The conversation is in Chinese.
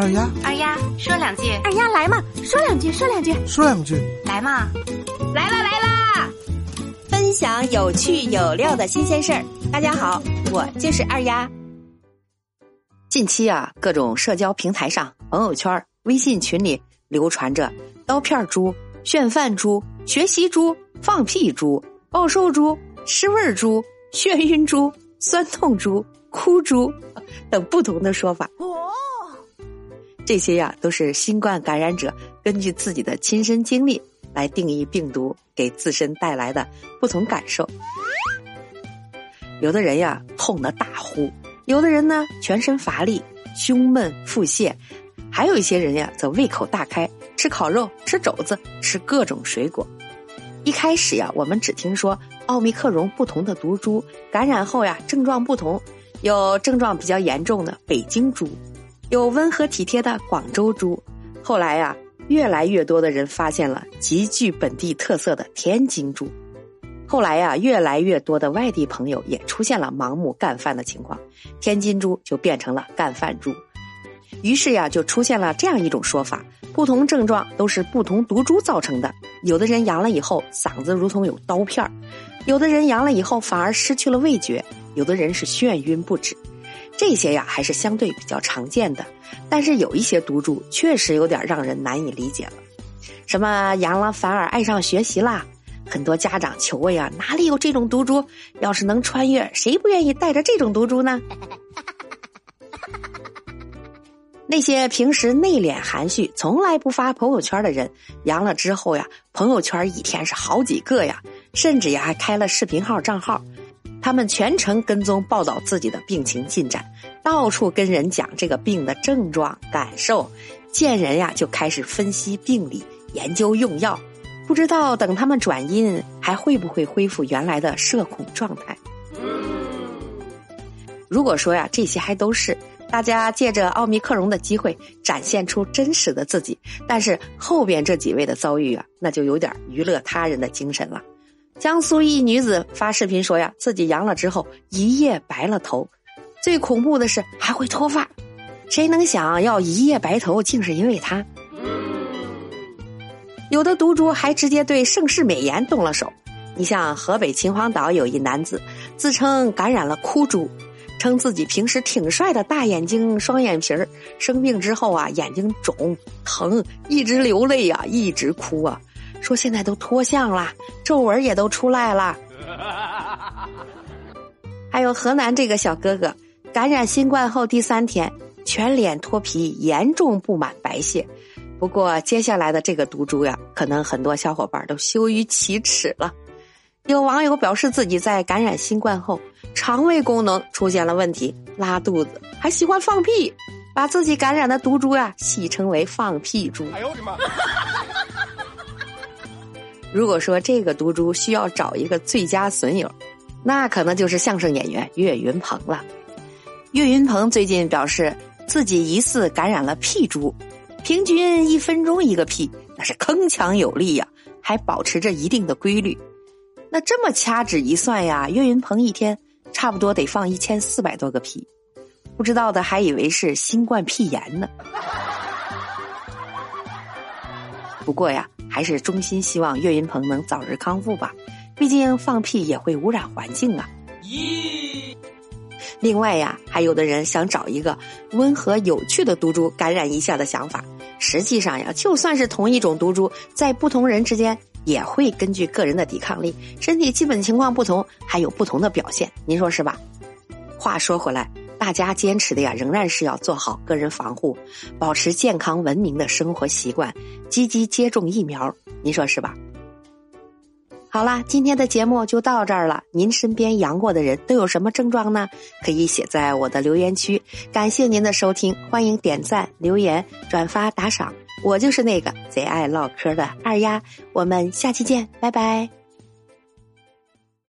二丫，二丫，说两句。二丫来嘛，说两句，说两句，说两句。来嘛，来啦来啦！分享有趣有料的新鲜事儿。大家好，我就是二丫。近期啊，各种社交平台上、朋友圈、微信群里流传着刀片猪、炫饭猪、学习猪、放屁猪、暴瘦猪、吃味猪、眩晕猪、酸痛猪、哭猪等不同的说法。这些呀，都是新冠感染者根据自己的亲身经历来定义病毒给自身带来的不同感受。有的人呀，痛得大呼；有的人呢，全身乏力、胸闷、腹泻；还有一些人呀，则胃口大开，吃烤肉、吃肘子、吃各种水果。一开始呀，我们只听说奥密克戎不同的毒株感染后呀，症状不同，有症状比较严重的北京猪。有温和体贴的广州猪，后来呀，越来越多的人发现了极具本地特色的天津猪。后来呀，越来越多的外地朋友也出现了盲目干饭的情况，天津猪就变成了干饭猪。于是呀，就出现了这样一种说法：不同症状都是不同毒株造成的。有的人阳了以后嗓子如同有刀片儿，有的人阳了以后反而失去了味觉，有的人是眩晕不止。这些呀还是相对比较常见的，但是有一些毒株确实有点让人难以理解了。什么阳了反而爱上学习啦？很多家长求问啊，哪里有这种毒株？要是能穿越，谁不愿意带着这种毒株呢？那些平时内敛含蓄、从来不发朋友圈的人，阳了之后呀，朋友圈一天是好几个呀，甚至呀还开了视频号账号。他们全程跟踪报道自己的病情进展，到处跟人讲这个病的症状感受，见人呀就开始分析病理、研究用药，不知道等他们转阴还会不会恢复原来的社恐状态。如果说呀这些还都是大家借着奥密克戎的机会展现出真实的自己，但是后边这几位的遭遇啊，那就有点娱乐他人的精神了。江苏一女子发视频说呀，自己阳了之后一夜白了头，最恐怖的是还会脱发。谁能想要一夜白头，竟是因为她？有的毒株还直接对盛世美颜动了手。你像河北秦皇岛有一男子，自称感染了哭猪，称自己平时挺帅的大眼睛、双眼皮儿，生病之后啊，眼睛肿疼，一直流泪呀，一直哭啊。说现在都脱相了，皱纹也都出来了。还有河南这个小哥哥，感染新冠后第三天，全脸脱皮，严重布满白屑。不过接下来的这个毒株呀，可能很多小伙伴都羞于启齿了。有网友表示自己在感染新冠后，肠胃功能出现了问题，拉肚子，还喜欢放屁，把自己感染的毒株呀戏称为“放屁猪”。哎呦我的妈！如果说这个毒株需要找一个最佳损友，那可能就是相声演员岳云鹏了。岳云鹏最近表示自己疑似感染了屁株，平均一分钟一个屁，那是铿锵有力呀，还保持着一定的规律。那这么掐指一算呀，岳云鹏一天差不多得放一千四百多个屁，不知道的还以为是新冠屁炎呢。不过呀。还是衷心希望岳云鹏能早日康复吧，毕竟放屁也会污染环境啊。咦，另外呀，还有的人想找一个温和有趣的毒株感染一下的想法，实际上呀，就算是同一种毒株，在不同人之间也会根据个人的抵抗力、身体基本情况不同，还有不同的表现。您说是吧？话说回来。大家坚持的呀，仍然是要做好个人防护，保持健康文明的生活习惯，积极接种疫苗，您说是吧？好啦，今天的节目就到这儿了。您身边阳过的人都有什么症状呢？可以写在我的留言区。感谢您的收听，欢迎点赞、留言、转发、打赏。我就是那个贼爱唠嗑的二丫，我们下期见，拜拜。